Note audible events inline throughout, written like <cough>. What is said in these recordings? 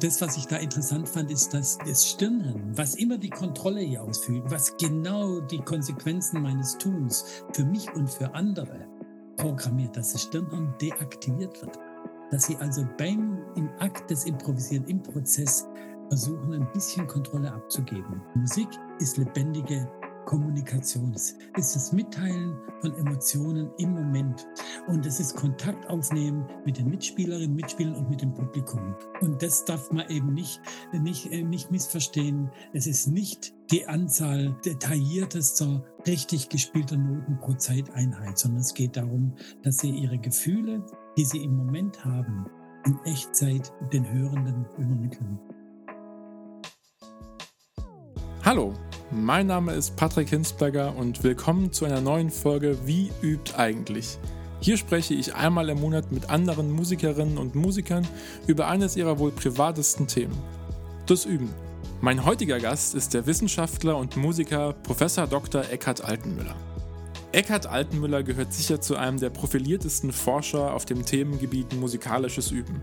das, was ich da interessant fand, ist, dass das Stirnhirn, was immer die Kontrolle hier ausführt, was genau die Konsequenzen meines Tuns für mich und für andere programmiert, dass das Stirnhirn deaktiviert wird. Dass sie also beim im Akt des Improvisieren, im Prozess versuchen, ein bisschen Kontrolle abzugeben. Musik ist lebendige Kommunikation. Es ist das Mitteilen von Emotionen im Moment. Und es ist Kontakt aufnehmen mit den Mitspielerinnen, Mitspielern und mit dem Publikum. Und das darf man eben nicht, nicht, äh, nicht missverstehen. Es ist nicht die Anzahl detailliertester, richtig gespielter Noten pro Zeiteinheit, sondern es geht darum, dass sie ihre Gefühle, die sie im Moment haben, in Echtzeit den Hörenden übermitteln. Hallo, mein Name ist Patrick Hinsberger und willkommen zu einer neuen Folge Wie übt eigentlich? Hier spreche ich einmal im Monat mit anderen Musikerinnen und Musikern über eines ihrer wohl privatesten Themen. Das Üben. Mein heutiger Gast ist der Wissenschaftler und Musiker Prof. Dr. Eckhard Altenmüller. Eckhard Altenmüller gehört sicher zu einem der profiliertesten Forscher auf dem Themengebiet musikalisches Üben.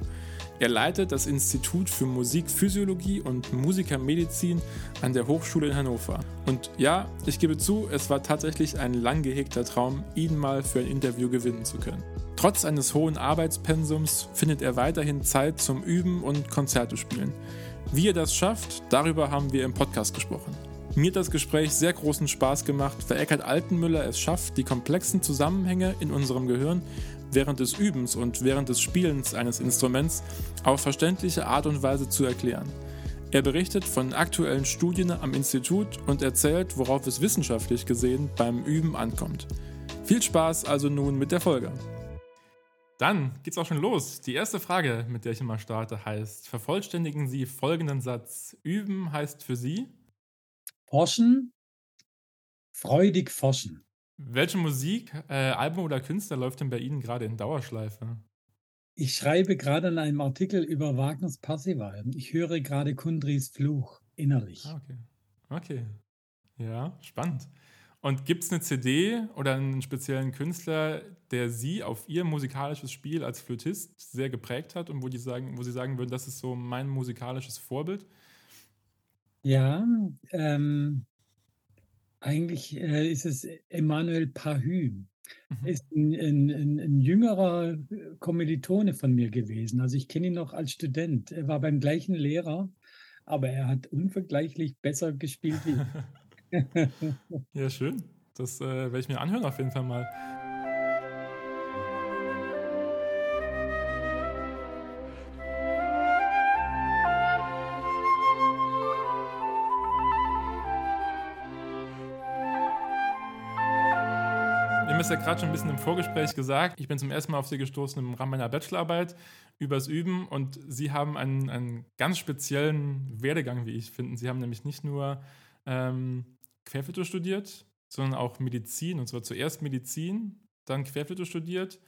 Er leitet das Institut für Musikphysiologie und Musikermedizin an der Hochschule in Hannover. Und ja, ich gebe zu, es war tatsächlich ein lang gehegter Traum, ihn mal für ein Interview gewinnen zu können. Trotz eines hohen Arbeitspensums findet er weiterhin Zeit zum Üben und Konzerte spielen. Wie er das schafft, darüber haben wir im Podcast gesprochen. Mir hat das Gespräch sehr großen Spaß gemacht, weil Eckhard Altenmüller es schafft, die komplexen Zusammenhänge in unserem Gehirn während des Übens und während des Spielens eines Instruments auf verständliche Art und Weise zu erklären. Er berichtet von aktuellen Studien am Institut und erzählt, worauf es wissenschaftlich gesehen beim Üben ankommt. Viel Spaß also nun mit der Folge. Dann geht's auch schon los. Die erste Frage, mit der ich immer starte, heißt: Vervollständigen Sie folgenden Satz. Üben heißt für Sie? Forschen, freudig forschen. Welche Musik, äh, Album oder Künstler läuft denn bei Ihnen gerade in Dauerschleife? Ich schreibe gerade an einem Artikel über Wagners Parsival. Ich höre gerade Kundris Fluch innerlich. Ah, okay. Okay. Ja, spannend. Und gibt es eine CD oder einen speziellen Künstler, der Sie auf Ihr musikalisches Spiel als Flötist sehr geprägt hat und wo, die sagen, wo Sie sagen würden, das ist so mein musikalisches Vorbild? Ja, ähm, eigentlich, äh, ist es Emmanuel Pahü. Mhm. Ist ein 'n 'n 'n jüngerer, äh, Kommilitone von mir gewesen. Also, ich kenne ihn noch als Student. Er war beim gleichen Lehrer, aber er hat unvergleichlich besser gespielt wie ich. <laughs> Ja, schön. Das, äh, werde ich mir anhören auf jeden Fall mal. Haben es ja gerade schon ein bisschen im Vorgespräch gesagt. Ich bin zum ersten Mal auf Sie gestoßen im Rahmen meiner Bachelorarbeit übers Üben und Sie haben einen, einen ganz speziellen Werdegang, wie ich finde. Sie haben nämlich nicht nur ähm, Querflöte studiert, sondern auch Medizin und zwar zuerst Medizin, dann Querflöte studiert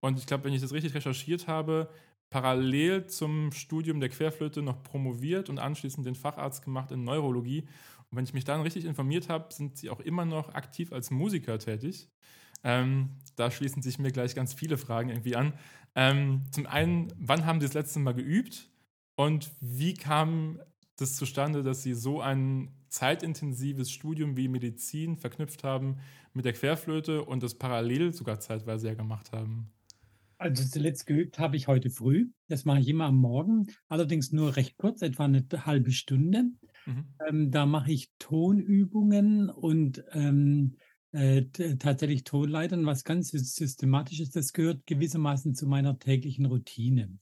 und ich glaube, wenn ich das richtig recherchiert habe, parallel zum Studium der Querflöte noch promoviert und anschließend den Facharzt gemacht in Neurologie. Und wenn ich mich dann richtig informiert habe, sind Sie auch immer noch aktiv als Musiker tätig. Ähm, da schließen sich mir gleich ganz viele Fragen irgendwie an. Ähm, zum einen, wann haben Sie das letzte Mal geübt und wie kam das zustande, dass Sie so ein zeitintensives Studium wie Medizin verknüpft haben mit der Querflöte und das parallel sogar zeitweise ja gemacht haben? Also zuletzt geübt habe ich heute früh. Das mache ich immer am Morgen, allerdings nur recht kurz, etwa eine halbe Stunde. Mhm. Ähm, da mache ich Tonübungen und ähm, äh, tatsächlich Tonleitern, was ganz Systematisches. Das gehört gewissermaßen zu meiner täglichen Routine.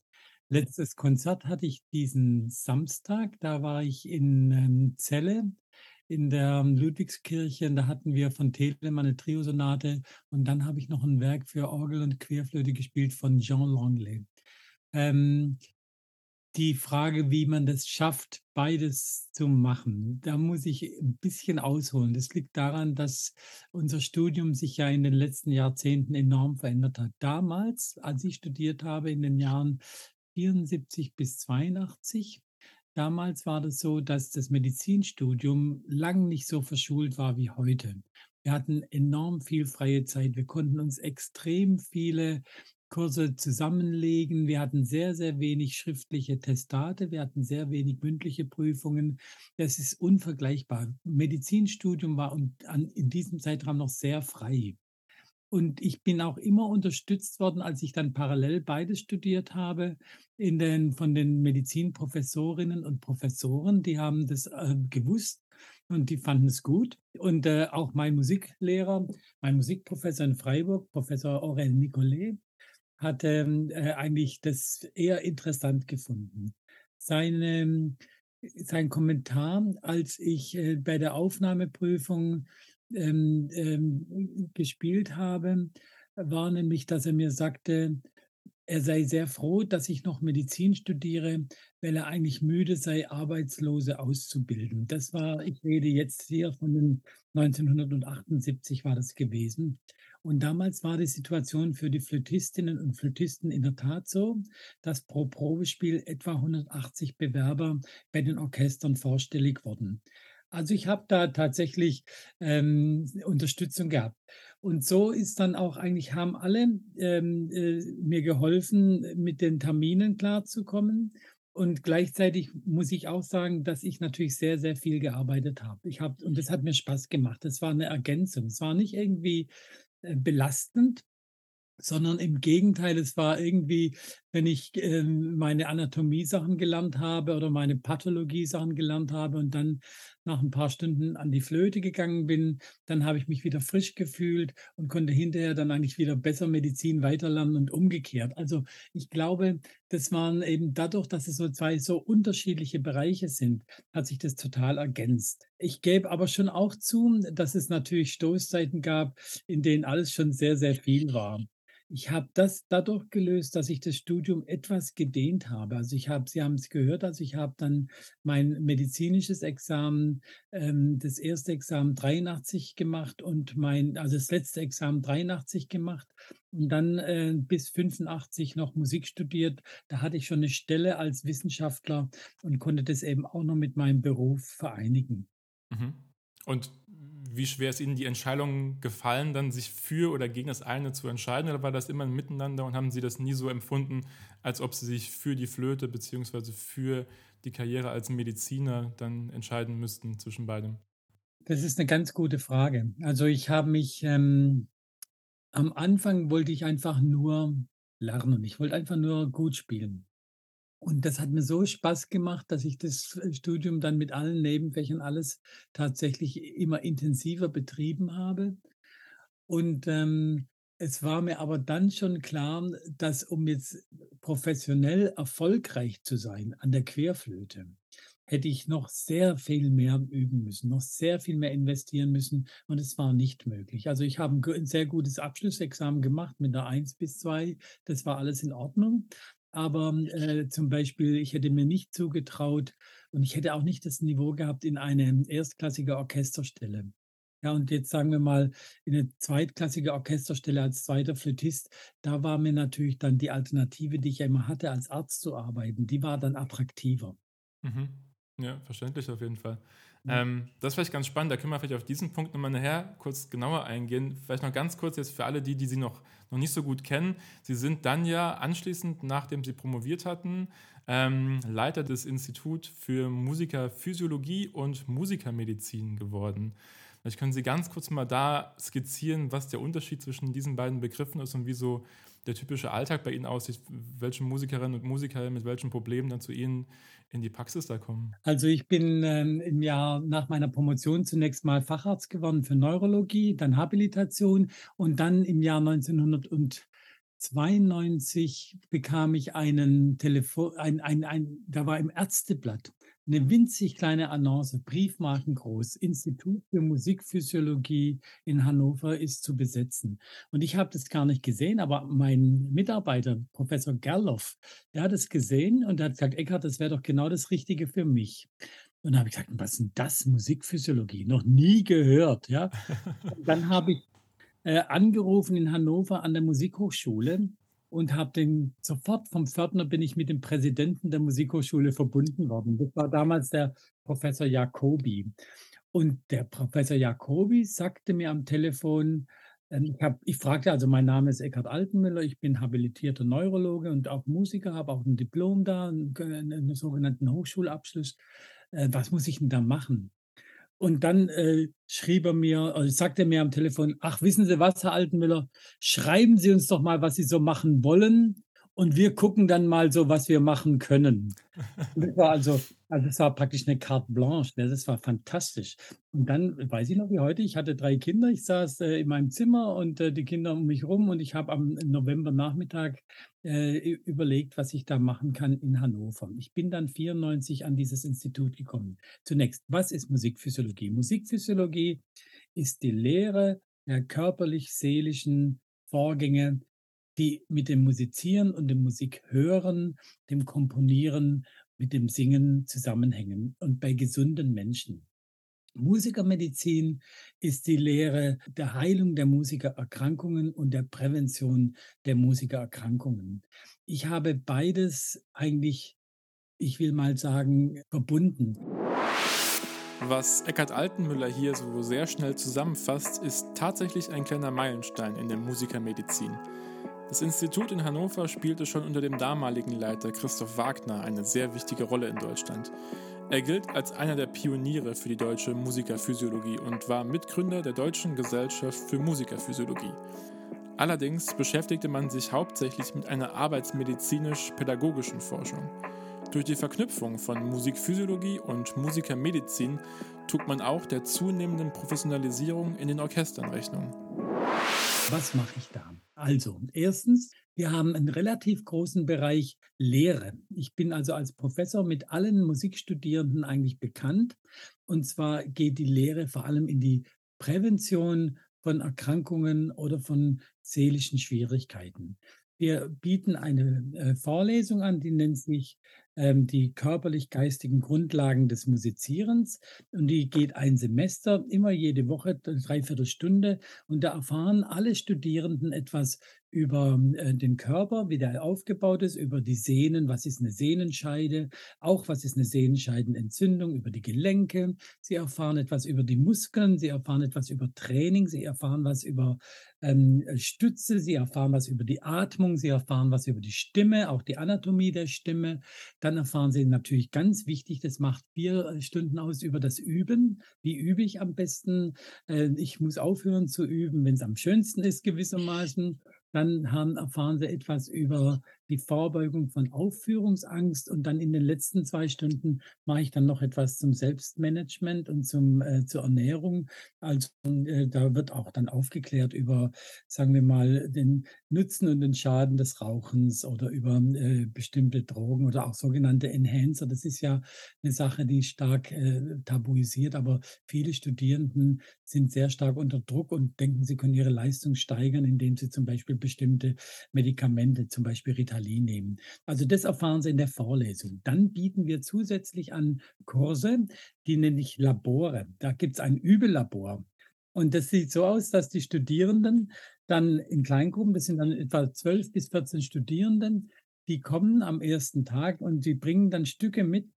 Letztes Konzert hatte ich diesen Samstag. Da war ich in ähm, Celle in der Ludwigskirche. Da hatten wir von Telemann eine Triosonate und dann habe ich noch ein Werk für Orgel und Querflöte gespielt von Jean Longley. Ähm, die Frage, wie man das schafft, beides zu machen, da muss ich ein bisschen ausholen. Das liegt daran, dass unser Studium sich ja in den letzten Jahrzehnten enorm verändert hat. Damals, als ich studiert habe in den Jahren 74 bis 82, damals war das so, dass das Medizinstudium lang nicht so verschult war wie heute. Wir hatten enorm viel freie Zeit. Wir konnten uns extrem viele Kurse zusammenlegen. Wir hatten sehr, sehr wenig schriftliche Testate. Wir hatten sehr wenig mündliche Prüfungen. Das ist unvergleichbar. Medizinstudium war in diesem Zeitraum noch sehr frei. Und ich bin auch immer unterstützt worden, als ich dann parallel beides studiert habe, in den, von den Medizinprofessorinnen und Professoren. Die haben das äh, gewusst und die fanden es gut. Und äh, auch mein Musiklehrer, mein Musikprofessor in Freiburg, Professor Aurel Nicolet, hat ähm, äh, eigentlich das eher interessant gefunden. Seine, sein Kommentar, als ich äh, bei der Aufnahmeprüfung ähm, ähm, gespielt habe, war nämlich, dass er mir sagte, er sei sehr froh, dass ich noch Medizin studiere, weil er eigentlich müde sei, Arbeitslose auszubilden. Das war, ich rede jetzt hier von den 1978 war das gewesen. Und damals war die Situation für die Flötistinnen und Flötisten in der Tat so, dass pro Probespiel etwa 180 Bewerber bei den Orchestern vorstellig wurden. Also ich habe da tatsächlich ähm, Unterstützung gehabt. Und so ist dann auch eigentlich, haben alle ähm, äh, mir geholfen, mit den Terminen klarzukommen. Und gleichzeitig muss ich auch sagen, dass ich natürlich sehr, sehr viel gearbeitet habe. Ich habe, und das hat mir Spaß gemacht. Das war eine Ergänzung. Es war nicht irgendwie belastend, sondern im Gegenteil, es war irgendwie, wenn ich äh, meine Anatomie-Sachen gelernt habe oder meine Pathologie-Sachen gelernt habe und dann nach ein paar Stunden an die Flöte gegangen bin, dann habe ich mich wieder frisch gefühlt und konnte hinterher dann eigentlich wieder besser Medizin weiterlernen und umgekehrt. Also ich glaube, das waren eben dadurch, dass es so zwei so unterschiedliche Bereiche sind, hat sich das total ergänzt. Ich gebe aber schon auch zu, dass es natürlich Stoßzeiten gab, in denen alles schon sehr, sehr viel war. Ich habe das dadurch gelöst, dass ich das Studium etwas gedehnt habe. Also ich habe, Sie haben es gehört, also ich habe dann mein medizinisches Examen, ähm, das erste Examen 83 gemacht und mein, also das letzte Examen 83 gemacht und dann äh, bis 85 noch Musik studiert. Da hatte ich schon eine Stelle als Wissenschaftler und konnte das eben auch noch mit meinem Beruf vereinigen. Mhm. Und wie schwer ist Ihnen die Entscheidung gefallen, dann sich für oder gegen das eine zu entscheiden? Oder war das immer ein Miteinander und haben Sie das nie so empfunden, als ob Sie sich für die Flöte bzw. für die Karriere als Mediziner dann entscheiden müssten zwischen beidem? Das ist eine ganz gute Frage. Also ich habe mich ähm, am Anfang wollte ich einfach nur lernen. Ich wollte einfach nur gut spielen. Und das hat mir so Spaß gemacht, dass ich das äh, Studium dann mit allen Nebenfächern alles tatsächlich immer intensiver betrieben habe. Und ähm, es war mir aber dann schon klar, dass um jetzt professionell erfolgreich zu sein an der Querflöte, hätte ich noch sehr viel mehr üben müssen, noch sehr viel mehr investieren müssen und es war nicht möglich. Also ich habe ein sehr gutes Abschlussexamen gemacht mit einer 1 bis 2, das war alles in Ordnung, aber äh, zum Beispiel, ich hätte mir nicht zugetraut und ich hätte auch nicht das Niveau gehabt in eine erstklassige Orchesterstelle. Ja, und jetzt sagen wir mal, in eine zweitklassige Orchesterstelle als zweiter Flötist, da war mir natürlich dann die Alternative, die ich ja immer hatte, als Arzt zu arbeiten, die war dann attraktiver. Mhm. Ja, verständlich auf jeden Fall. Ähm, das ist vielleicht ganz spannend, da können wir vielleicht auf diesen Punkt nochmal nachher kurz genauer eingehen. Vielleicht noch ganz kurz jetzt für alle die, die Sie noch, noch nicht so gut kennen. Sie sind dann ja anschließend, nachdem Sie promoviert hatten, ähm, Leiter des Instituts für Musikerphysiologie und Musikermedizin geworden. Vielleicht können Sie ganz kurz mal da skizzieren, was der Unterschied zwischen diesen beiden Begriffen ist und wie so der typische Alltag bei Ihnen aussieht, welche Musikerinnen und Musiker mit welchen Problemen dann zu Ihnen in die Praxis da kommen? Also ich bin ähm, im Jahr nach meiner Promotion zunächst mal Facharzt geworden für Neurologie, dann Habilitation und dann im Jahr 1992 bekam ich einen Telefon, ein, ein, ein, da war im Ärzteblatt eine winzig kleine Annonce, briefmarkengroß, Institut für Musikphysiologie in Hannover ist zu besetzen. Und ich habe das gar nicht gesehen, aber mein Mitarbeiter, Professor Gerloff, der hat es gesehen und hat gesagt, Eckhard, das wäre doch genau das Richtige für mich. Und dann habe ich gesagt, was ist denn das, Musikphysiologie? Noch nie gehört. Ja? <laughs> dann habe ich äh, angerufen in Hannover an der Musikhochschule und habe den sofort vom Pförtner bin ich mit dem Präsidenten der Musikhochschule verbunden worden. Das war damals der Professor Jacobi. Und der Professor Jacobi sagte mir am Telefon, Ähm, ich, hab, ich fragte, also mein Name ist Eckhard Altenmüller, ich bin habilitierter Neurologe und auch Musiker, habe auch ein Diplom da, einen, einen sogenannten Hochschulabschluss. Äh, was muss ich denn da machen? Und dann äh, schrieb er mir, also sagte er mir am Telefon, ach, wissen Sie was, Herr Altenmüller, schreiben Sie uns doch mal, was Sie so machen wollen und wir gucken dann mal so, was wir machen können. <laughs> das war also, also das war praktisch eine Carte Blanche. Ne? Das war fantastisch. Und dann weiß ich noch wie heute, ich hatte drei Kinder, ich saß äh, in meinem Zimmer und äh, die Kinder um mich rum und ich habe am November-Nachmittag äh, überlegt, was ich da machen kann in Hannover. Ich bin dann 94 an dieses Institut gekommen. Zunächst, was ist Musikphysiologie? Musikphysiologie ist die Lehre der körperlich-seelischen Vorgänge die mit dem Musizieren und dem Musikhören, dem Komponieren, mit dem Singen zusammenhängen und bei gesunden Menschen. Musikermedizin ist die Lehre der Heilung der Musikererkrankungen und der Prävention der Musikererkrankungen. Ich habe beides eigentlich, ich will mal sagen, verbunden. Was Eckhard Altenmüller hier so sehr schnell zusammenfasst, ist tatsächlich ein kleiner Meilenstein in der Musikermedizin. Das Institut in Hannover spielte schon unter dem damaligen Leiter Christoph Wagner eine sehr wichtige Rolle in Deutschland. Er gilt als einer der Pioniere für die deutsche Musikerphysiologie und war Mitgründer der Deutschen Gesellschaft für Musikerphysiologie. Allerdings beschäftigte man sich hauptsächlich mit einer arbeitsmedizinisch-pädagogischen Forschung. Durch die Verknüpfung von Musikphysiologie und Musikermedizin trug man auch der zunehmenden Professionalisierung in den Orchestern Rechnung. Was mache ich da? Also, erstens, wir haben einen relativ großen Bereich Lehre. Ich bin also als Professor mit allen Musikstudierenden eigentlich bekannt. Und zwar geht die Lehre vor allem in die Prävention von Erkrankungen oder von seelischen Schwierigkeiten. Wir bieten eine äh, Vorlesung an, die nennt sich die körperlich-geistigen Grundlagen des Musizierens. Und die geht ein Semester, immer jede Woche, dreiviertel Stunde. Und da erfahren alle Studierenden etwas über äh, den Körper, wie der aufgebaut ist, über die Sehnen, was ist eine Sehnenscheide, auch was ist eine Sehnenscheidenentzündung, über die Gelenke. Sie erfahren etwas über die Muskeln, sie erfahren etwas über Training, sie erfahren was über ähm, Stütze, sie erfahren was über die Atmung, sie erfahren was über die Stimme, auch die Anatomie der Stimme. Dann erfahren sie natürlich ganz wichtig, das macht vier Stunden aus über das Üben. Wie übe ich am besten? Äh, ich muss aufhören zu üben, wenn es am schönsten ist gewissermaßen. Dann haben, erfahren sie etwas über die Vorbeugung von Aufführungsangst und dann in den letzten zwei Stunden mache ich dann noch etwas zum Selbstmanagement und zum, äh, zur Ernährung. Also äh, da wird auch dann aufgeklärt über, sagen wir mal, den Nutzen und den Schaden des Rauchens oder über äh, bestimmte Drogen oder auch sogenannte Enhancer. Das ist ja eine Sache, die stark äh, tabuisiert, aber viele Studierenden sind sehr stark unter Druck und denken, sie können ihre Leistung steigern, indem sie zum Beispiel bestimmte Medikamente, zum Beispiel Ritalin nehmen. Also das erfahren Sie in der Vorlesung. Dann bieten wir zusätzlich an Kurse, die nenne ich Labore. Da gibt es ein Übellabor. Und das sieht so aus, dass die Studierenden dann in Kleingruppen, das sind dann etwa 12 bis 14 Studierenden, die kommen am ersten Tag und die bringen dann Stücke mit,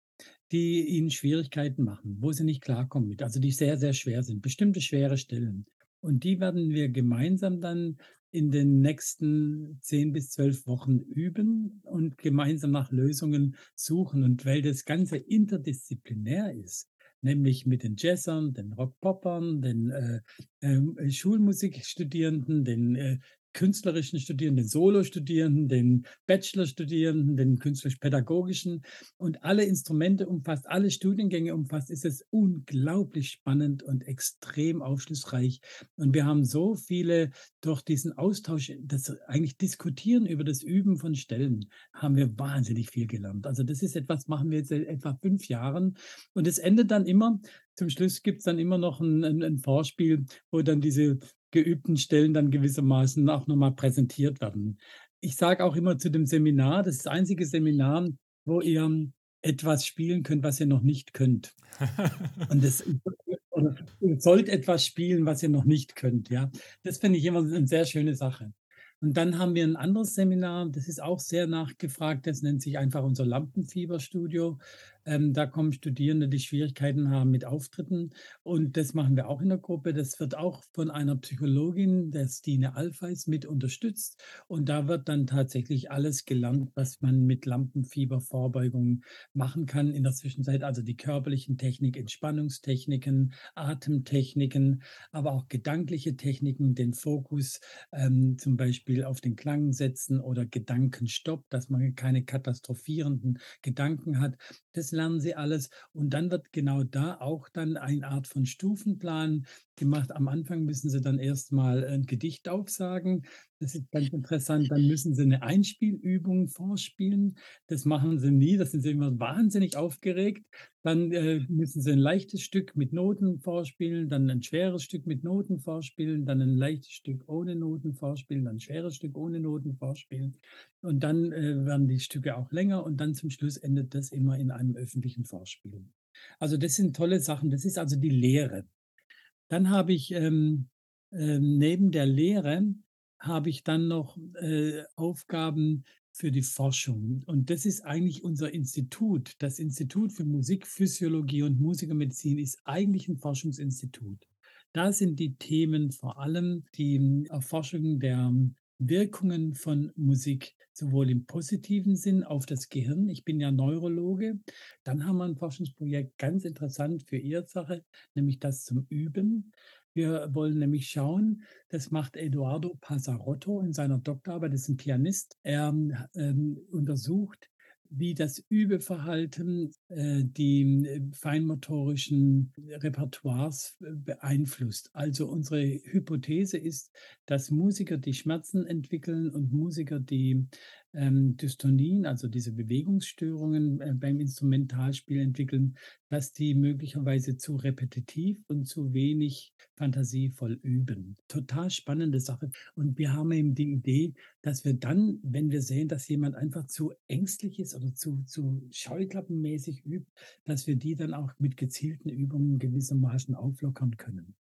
die ihnen Schwierigkeiten machen, wo sie nicht klarkommen mit, also die sehr, sehr schwer sind, bestimmte schwere Stellen. Und die werden wir gemeinsam dann in den nächsten zehn bis zwölf Wochen üben und gemeinsam nach Lösungen suchen. Und weil das Ganze interdisziplinär ist, nämlich mit den Jazzern, den Rockpoppern, den äh, äh, Schulmusikstudierenden, den äh, künstlerischen Studierenden, den Solo-Studierenden, den Bachelor-Studierenden, den künstlerisch-pädagogischen und alle Instrumente umfasst, alle Studiengänge umfasst, ist es unglaublich spannend und extrem aufschlussreich. Und wir haben so viele durch diesen Austausch, das eigentlich diskutieren über das Üben von Stellen, haben wir wahnsinnig viel gelernt. Also das ist etwas, machen wir jetzt seit etwa fünf Jahren und es endet dann immer zum Schluss gibt es dann immer noch ein, ein, ein, Vorspiel, wo dann diese geübten Stellen dann gewissermaßen auch nochmal präsentiert werden. Ich sage auch immer zu dem Seminar, das ist das einzige Seminar, wo ihr etwas spielen könnt, was ihr noch nicht könnt. Und das oder ihr sollt etwas spielen, was ihr noch nicht könnt. Ja, das finde ich immer eine sehr schöne Sache. Und dann haben wir ein anderes Seminar, das ist auch sehr nachgefragt, das nennt sich einfach unser Lampenfieberstudio. Ähm, da kommen Studierende, die Schwierigkeiten haben mit Auftritten. Und das machen wir auch in der Gruppe. Das wird auch von einer Psychologin, der Stine Alfeis, mit unterstützt. Und da wird dann tatsächlich alles gelernt, was man mit Lampenfiebervorbeugung machen kann in der Zwischenzeit. Also die körperlichen Technik, Entspannungstechniken, Atemtechniken, aber auch gedankliche Techniken, den Fokus ähm, zum Beispiel auf den Klang setzen oder Gedankenstopp, dass man keine katastrophierenden Gedanken hat. Das lernen sie alles. Und dann wird genau da auch dann eine Art von Stufenplan gemacht. Am Anfang müssen sie dann erstmal ein Gedicht aufsagen. Das ist ganz interessant. Dann müssen sie eine Einspielübung vorspielen. Das machen sie nie. Das sind sie immer wahnsinnig aufgeregt. Dann äh, müssen sie ein leichtes Stück mit Noten vorspielen, dann ein schweres Stück mit Noten vorspielen, dann ein leichtes Stück ohne Noten vorspielen, dann ein schweres Stück ohne Noten vorspielen. Und dann äh, werden die Stücke auch länger und dann zum Schluss endet das immer in einem öffentlichen Vorspiel. Also das sind tolle Sachen. Das ist also die Lehre. Dann habe ich ähm, äh, neben der Lehre habe ich dann noch äh, Aufgaben für die Forschung. Und das ist eigentlich unser Institut. Das Institut für Musikphysiologie und Musikermedizin ist eigentlich ein Forschungsinstitut. Da sind die Themen vor allem die Erforschung der Wirkungen von Musik, sowohl im positiven Sinn auf das Gehirn. Ich bin ja Neurologe. Dann haben wir ein Forschungsprojekt ganz interessant für Ihre Sache, nämlich das zum Üben. Wir wollen nämlich schauen, das macht Eduardo Pasarotto in seiner Doktorarbeit, das ist ein Pianist. Er ähm, untersucht wie das Übeverhalten äh, die äh, feinmotorischen Repertoires äh, beeinflusst. Also unsere Hypothese ist, dass Musiker, die Schmerzen entwickeln und Musiker, die ähm, Dystonien, also diese Bewegungsstörungen äh, beim Instrumentalspiel entwickeln, dass die möglicherweise zu repetitiv und zu wenig fantasievoll üben. Total spannende Sache. Und wir haben eben die Idee, dass wir dann, wenn wir sehen, dass jemand einfach zu ängstlich ist oder zu, zu scheuklappenmäßig übt, dass wir die dann auch mit gezielten Übungen gewissermaßen auflockern können.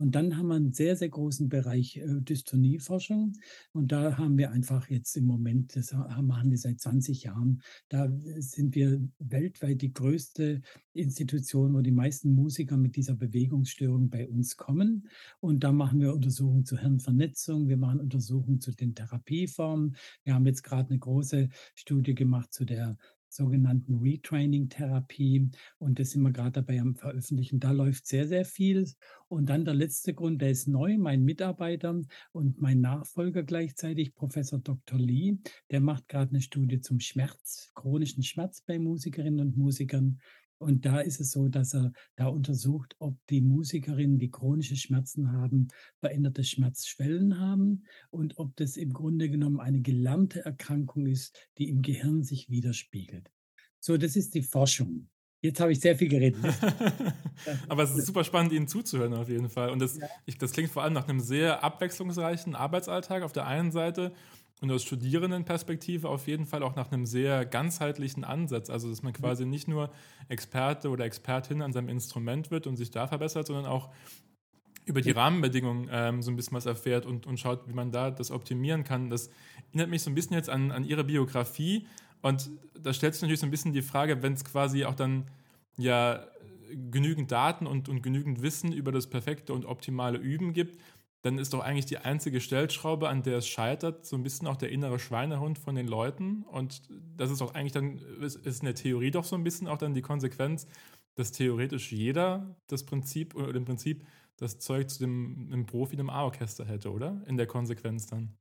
Und dann haben wir einen sehr, sehr großen Bereich äh, Dystonieforschung. Und da haben wir einfach jetzt im Moment, das machen wir seit 20 Jahren, da sind wir weltweit die größte Institution, wo die meisten Musiker mit dieser Bewegungsstörung bei uns kommen. Und da machen wir Untersuchungen zur Hirnvernetzung, wir machen Untersuchungen zu den Therapieformen. Wir haben jetzt gerade eine große Studie gemacht zu der sogenannten Retraining-Therapie. Und das sind wir gerade dabei am Veröffentlichen. Da läuft sehr, sehr viel. Und dann der letzte Grund, der ist neu, mein Mitarbeiter und mein Nachfolger gleichzeitig, Professor Dr. Lee, der macht gerade eine Studie zum Schmerz, chronischen Schmerz bei Musikerinnen und Musikern. Und da ist es so, dass er da untersucht, ob die Musikerinnen, die chronische Schmerzen haben, veränderte Schmerzschwellen haben und ob das im Grunde genommen eine gelernte Erkrankung ist, die im Gehirn sich widerspiegelt. So, das ist die Forschung. Jetzt habe ich sehr viel geredet. <laughs> Aber es ist super spannend, Ihnen zuzuhören auf jeden Fall. Und das, ja. ich, das klingt vor allem nach einem sehr abwechslungsreichen Arbeitsalltag auf der einen Seite und aus Studierendenperspektive auf jeden Fall auch nach einem sehr ganzheitlichen Ansatz. Also, dass man quasi nicht nur Experte oder Expertin an seinem Instrument wird und sich da verbessert, sondern auch über die Rahmenbedingungen ähm, so ein bisschen was erfährt und, und schaut, wie man da das optimieren kann. Das erinnert mich so ein bisschen jetzt an, an Ihre Biografie. Und da stellt sich natürlich so ein bisschen die Frage, wenn es quasi auch dann ja genügend Daten und, und genügend Wissen über das perfekte und optimale Üben gibt, dann ist doch eigentlich die einzige Stellschraube, an der es scheitert, so ein bisschen auch der innere Schweinehund von den Leuten. Und das ist doch eigentlich dann, ist, in der Theorie doch so ein bisschen auch dann die Konsequenz, dass theoretisch jeder das Prinzip oder im Prinzip das Zeug zu dem einem Profi einem A-Orchester hätte, oder? In der Konsequenz dann.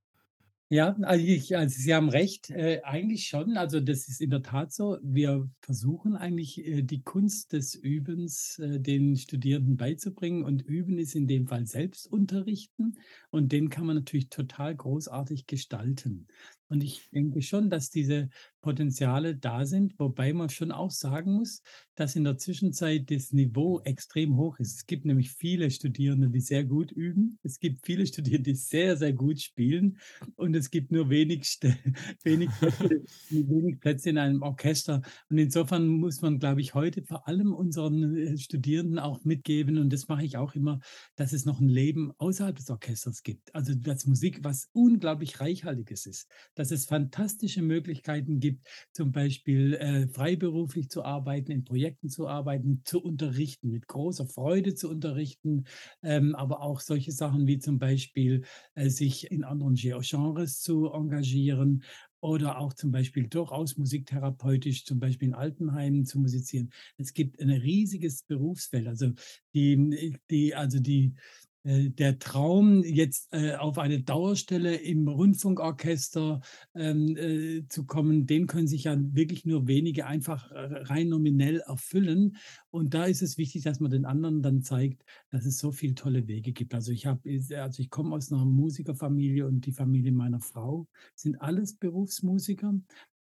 Ja, also, ich, also Sie haben recht, äh, eigentlich schon. Also das ist in der Tat so. Wir versuchen eigentlich äh, die Kunst des Übens äh, den Studierenden beizubringen und Üben ist in dem Fall Selbstunterrichten und den kann man natürlich total großartig gestalten. Und ich denke schon, dass diese Potenziale da sind, wobei man schon auch sagen muss, dass in der Zwischenzeit das Niveau extrem hoch ist. Es gibt nämlich viele Studierende, die sehr gut üben. Es gibt viele Studierende, die sehr, sehr gut spielen. Und es gibt nur wenig, <laughs> wenig, Plätze, wenig Plätze in einem Orchester. Und insofern muss man, glaube ich, heute vor allem unseren äh, Studierenden auch mitgeben, und das mache ich auch immer, dass es noch ein Leben außerhalb des Orchesters gibt. Also dass Musik was unglaublich Reichhaltiges ist dass es fantastische Möglichkeiten gibt, zum Beispiel äh, freiberuflich zu arbeiten, in Projekten zu arbeiten, zu unterrichten, mit großer Freude zu unterrichten, ähm, aber auch solche Sachen wie zum Beispiel äh, sich in anderen Genres zu engagieren oder auch zum Beispiel durchaus musiktherapeutisch, zum Beispiel in Altenheimen zu musizieren. Es gibt ein riesiges Berufsfeld. Also die, die, also die, äh, der Traum, jetzt äh, auf eine Dauerstelle im Rundfunkorchester ähm, äh, zu kommen, den können sich ja wirklich nur wenige einfach rein nominell erfüllen. Und da ist es wichtig, dass man den anderen dann zeigt, dass es so viele tolle Wege gibt. Also ich habe, also ich komme aus einer Musikerfamilie und die Familie meiner Frau sind alles Berufsmusiker.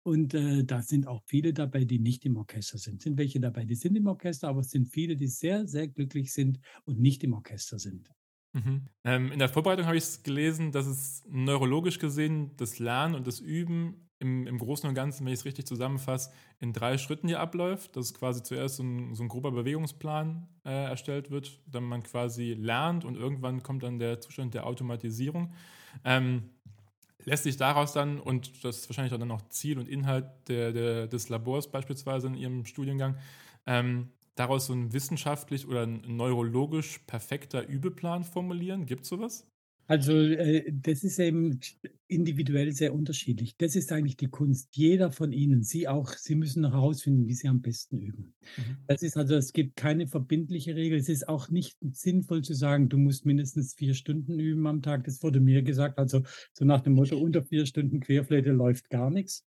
Und äh, da sind auch viele dabei, die nicht im Orchester sind. Sind welche dabei, die sind im Orchester, aber es sind viele, die sehr, sehr glücklich sind und nicht im Orchester sind. Mhm. Ähm, in der Vorbereitung habe ich gelesen, dass es neurologisch gesehen das Lernen und das Üben im, im Großen und Ganzen, wenn ich es richtig zusammenfasse, in drei Schritten hier abläuft. Dass quasi zuerst so ein, so ein grober Bewegungsplan äh, erstellt wird, dann man quasi lernt und irgendwann kommt dann der Zustand der Automatisierung. Ähm, lässt sich daraus dann, und das ist wahrscheinlich dann auch Ziel und Inhalt der, der, des Labors beispielsweise in Ihrem Studiengang, ähm, daraus so ein wissenschaftlich oder ein neurologisch perfekter Übeplan formulieren? Gibt es sowas? Also äh, das ist eben individuell sehr unterschiedlich. Das ist eigentlich die Kunst. Jeder von Ihnen, Sie auch, Sie müssen herausfinden, wie Sie am besten üben. Mhm. Das ist also, es gibt keine verbindliche Regel. Es ist auch nicht sinnvoll zu sagen, du musst mindestens vier Stunden üben am Tag. Das wurde mir gesagt. Also so nach dem Motto, unter vier Stunden Querflöte läuft gar nichts.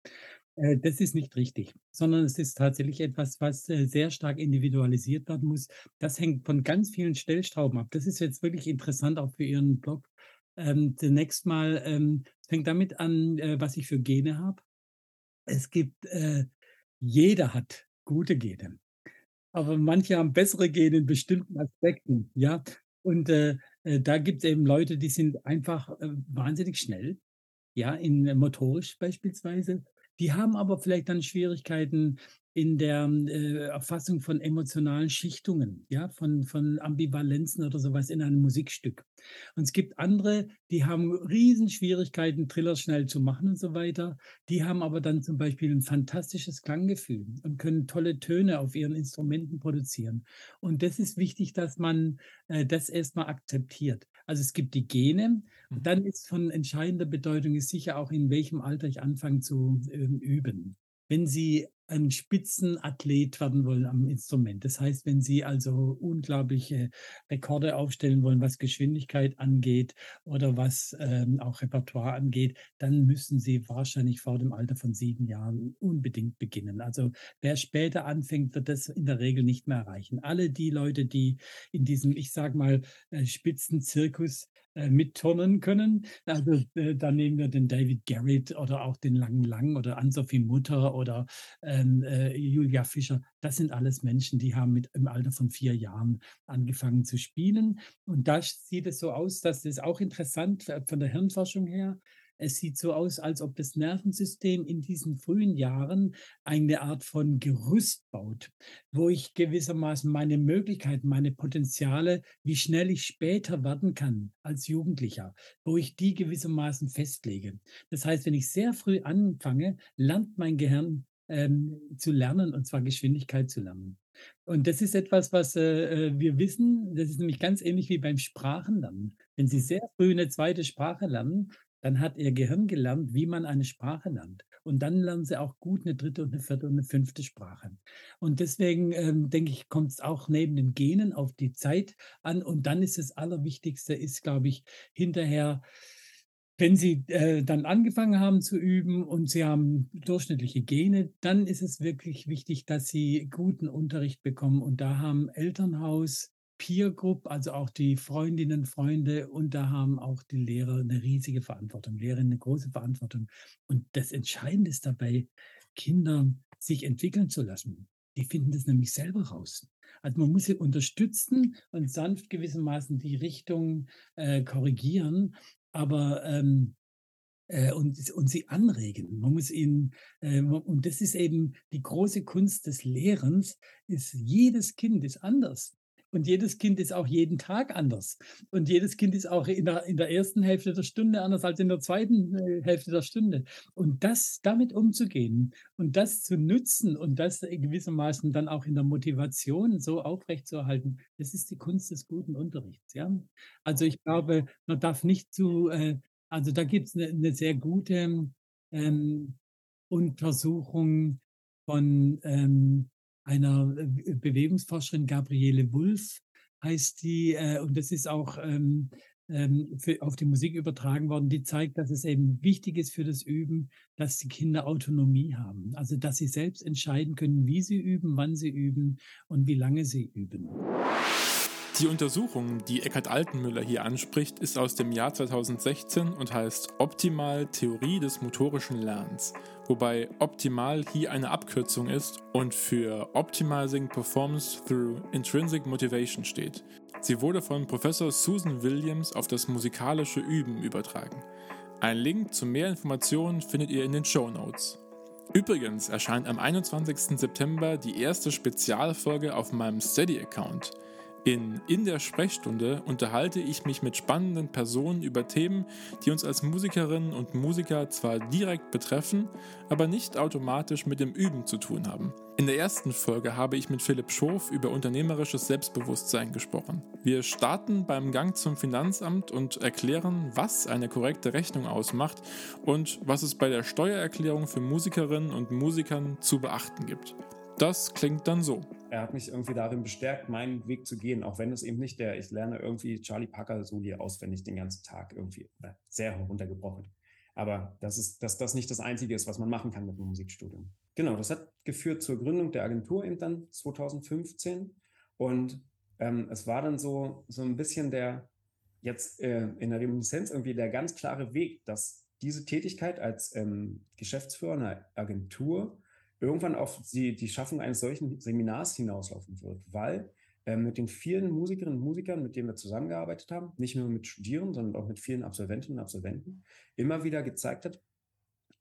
Äh, das ist nicht richtig, sondern es ist tatsächlich etwas, was äh, sehr stark individualisiert werden muss. Das hängt von ganz vielen Stellstrauben ab. Das ist jetzt wirklich interessant auch für Ihren Blog. Ähm, zunächst mal ähm, fängt damit an, äh, was ich für Gene habe. Es gibt, äh, jeder hat gute Gene, aber manche haben bessere Gene in bestimmten Aspekten, ja. Und äh, äh da gibt es eben Leute, die sind einfach wahnsinnig schnell, ja, in motorisch beispielsweise die haben aber vielleicht dann Schwierigkeiten in der äh, Erfassung von emotionalen Schichtungen, ja, von, von Ambivalenzen oder sowas in einem Musikstück. Und es gibt andere, die haben Riesenschwierigkeiten, Triller schnell zu machen und so weiter. Die haben aber dann zum Beispiel ein fantastisches Klanggefühl und können tolle Töne auf ihren Instrumenten produzieren. Und das ist wichtig, dass man äh, das erstmal akzeptiert. Also es gibt die Gene. Und mhm. dann ist von entscheidender Bedeutung ist sicher auch, in welchem Alter ich anfange zu äh, üben. Wenn Sie ein Spitzenathlet werden wollen am Instrument. Das heißt, wenn Sie also unglaubliche Rekorde aufstellen wollen, was Geschwindigkeit angeht oder was ähm, auch Repertoire angeht, dann müssen Sie wahrscheinlich vor dem Alter von sieben Jahren unbedingt beginnen. Also wer später anfängt, wird das in der Regel nicht mehr erreichen. Alle die Leute, die in diesem, ich sage mal, äh, Spitzenzirkus äh, mitturnen können. Also äh, da nehmen wir den David Garrett oder auch den Langen Lang oder Ann-Sophie Mutter oder ähm, äh, Julia Fischer. Das sind alles Menschen, die haben mit im Alter von vier Jahren angefangen zu spielen. Und da sieht es so aus, dass das auch interessant äh, von der Hirnforschung her es sieht so aus, als ob das Nervensystem in diesen frühen Jahren eine Art von Gerüst baut, wo ich gewissermaßen meine Möglichkeiten, meine Potenziale, wie schnell ich später werden kann als Jugendlicher, wo ich die gewissermaßen festlege. Das heißt, wenn ich sehr früh anfange, lernt mein Gehirn ähm, zu lernen, und zwar Geschwindigkeit zu lernen. Und das ist etwas, was äh, äh wir wissen. Das ist nämlich ganz ähnlich wie beim Sprachenlernen. Wenn Sie sehr früh eine zweite Sprache lernen, dann hat ihr Gehirn gelernt, wie man eine Sprache lernt. Und dann lernen sie auch gut eine dritte und eine vierte und eine fünfte Sprache. Und deswegen ähm, denke ich, kommt es auch neben den Genen auf die Zeit an. Und dann ist das Allerwichtigste, ist, glaube ich, hinterher, wenn Sie äh, dann angefangen haben zu üben und Sie haben durchschnittliche Gene, dann ist es wirklich wichtig, dass Sie guten Unterricht bekommen. Und da haben Elternhaus, Peer Group, also auch die Freundinnen, Freunde und da haben auch die Lehrer eine riesige Verantwortung, Lehrerinnen eine große Verantwortung. Und das Entscheidende ist dabei, Kinder sich entwickeln zu lassen. Die finden das nämlich selber raus. Also man muss sie unterstützen und sanft gewissermaßen die Richtung äh, korrigieren, aber ähm, äh, und, und sie anregen. Man muss ihnen, äh, und das ist eben die große Kunst des Lehrens, ist jedes Kind ist anders. Und jedes Kind ist auch jeden Tag anders. Und jedes Kind ist auch in der, in der ersten Hälfte der Stunde anders als in der zweiten äh, Hälfte der Stunde. Und das damit umzugehen und das zu nutzen und das gewissermaßen dann auch in der Motivation so aufrechtzuerhalten, das ist die Kunst des guten Unterrichts. Ja? Also ich glaube, man darf nicht zu, äh, also da gibt es eine, eine, sehr gute ähm, Untersuchung von ähm, einer äh, Bewegungsforscherin, Gabriele Wulff heißt die, äh, und das ist auch ähm, ähm, für, auf die Musik übertragen worden, die zeigt, dass es eben wichtig ist für das Üben, dass die Kinder Autonomie haben. Also, dass sie selbst entscheiden können, wie sie üben, wann sie üben und wie lange sie üben. Die Untersuchung, die Eckhard Altenmüller hier anspricht, ist aus dem Jahr 2016 und heißt Optimal Theorie des motorischen Lernens, wobei optimal hier eine Abkürzung ist und für Optimizing Performance Through Intrinsic Motivation steht. Sie wurde von Professor Susan Williams auf das musikalische Üben übertragen. Ein Link zu mehr Informationen findet ihr in den Show Notes. Übrigens erscheint am 21. September die erste Spezialfolge auf meinem Steady-Account – in In der Sprechstunde unterhalte ich mich mit spannenden Personen über Themen, die uns als Musikerinnen und Musiker zwar direkt betreffen, aber nicht automatisch mit dem Üben zu tun haben. In der ersten Folge habe ich mit Philipp Schof über unternehmerisches Selbstbewusstsein gesprochen. Wir starten beim Gang zum Finanzamt und erklären, was eine korrekte Rechnung ausmacht und was es bei der Steuererklärung für Musikerinnen und Musikern zu beachten gibt. Das klingt dann so er hat mich irgendwie darin bestärkt, meinen Weg zu gehen, auch wenn es eben nicht der, ich lerne irgendwie Charlie Parker Soli auswendig den ganzen Tag irgendwie sehr heruntergebrochen. Aber das ist, dass das nicht das Einzige ist, was man machen kann mit einem Musikstudium. Genau, das hat geführt zur Gründung der Agentur eben dann 2015. Und ähm, es war dann so, so ein bisschen der, jetzt äh, in der Reminiszenz irgendwie der ganz klare Weg, dass diese Tätigkeit als ähm, Geschäftsführer einer Agentur irgendwann auf die, die Schaffung eines solchen Seminars hinauslaufen wird, weil äh, mit den vielen Musikerinnen und Musikern, mit denen wir zusammengearbeitet haben, nicht nur mit Studierenden, sondern auch mit vielen Absolventinnen und Absolventen, immer wieder gezeigt hat,